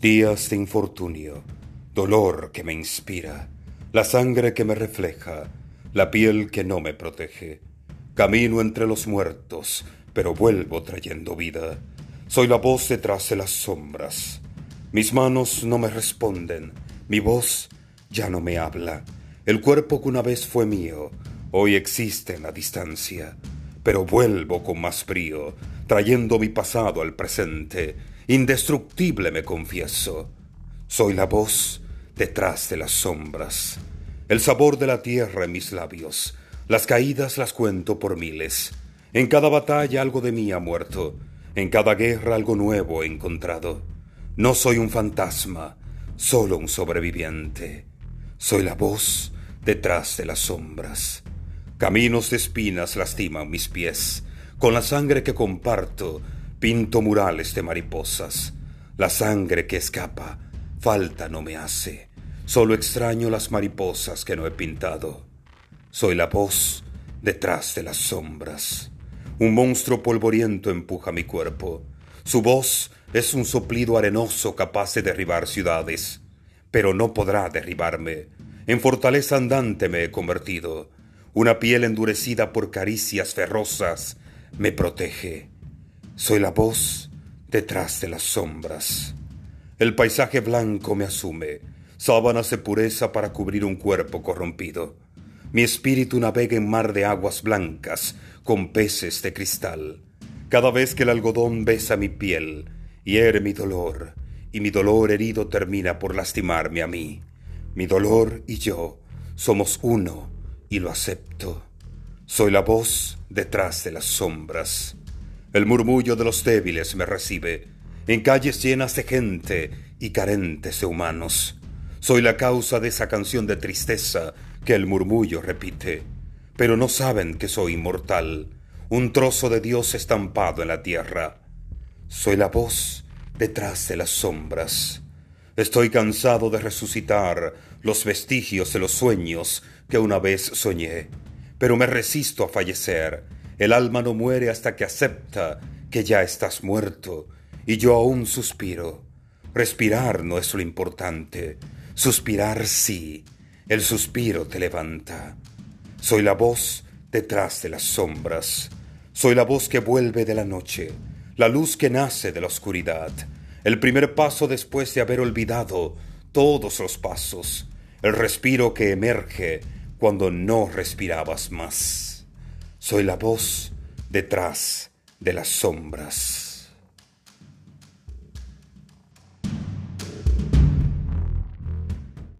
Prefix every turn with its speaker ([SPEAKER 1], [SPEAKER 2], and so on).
[SPEAKER 1] Días de infortunio, dolor que me inspira, la sangre que me refleja, la piel que no me protege. Camino entre los muertos, pero vuelvo trayendo vida. Soy la voz detrás de las sombras. Mis manos no me responden, mi voz ya no me habla. El cuerpo que una vez fue mío, hoy existe en la distancia, pero vuelvo con más brío, trayendo mi pasado al presente Indestructible me confieso. Soy la voz detrás de las sombras. El sabor de la tierra en mis labios. Las caídas las cuento por miles. En cada batalla algo de mí ha muerto. En cada guerra algo nuevo he encontrado. No soy un fantasma, solo un sobreviviente. Soy la voz detrás de las sombras. Caminos de espinas lastiman mis pies. Con la sangre que comparto, Pinto murales de mariposas. La sangre que escapa, falta no me hace. Solo extraño las mariposas que no he pintado. Soy la voz detrás de las sombras. Un monstruo polvoriento empuja mi cuerpo. Su voz es un soplido arenoso capaz de derribar ciudades, pero no podrá derribarme. En fortaleza andante me he convertido. Una piel endurecida por caricias ferrosas me protege. Soy la voz detrás de las sombras. El paisaje blanco me asume, sábanas de pureza para cubrir un cuerpo corrompido. Mi espíritu navega en mar de aguas blancas con peces de cristal. Cada vez que el algodón besa mi piel, hiere mi dolor, y mi dolor herido termina por lastimarme a mí. Mi dolor y yo somos uno, y lo acepto. Soy la voz detrás de las sombras. El murmullo de los débiles me recibe, en calles llenas de gente y carentes de humanos. Soy la causa de esa canción de tristeza que el murmullo repite. Pero no saben que soy inmortal, un trozo de Dios estampado en la tierra. Soy la voz detrás de las sombras. Estoy cansado de resucitar los vestigios de los sueños que una vez soñé, pero me resisto a fallecer el alma no muere hasta que acepta que ya estás muerto, y yo aún suspiro. Respirar no es lo importante, suspirar sí, el suspiro te levanta. Soy la voz detrás de las sombras, soy la voz que vuelve de la noche, la luz que nace de la oscuridad, el primer paso después de haber olvidado todos los pasos, el respiro que emerge cuando no respirabas más. Soy la voz detrás de las sombras.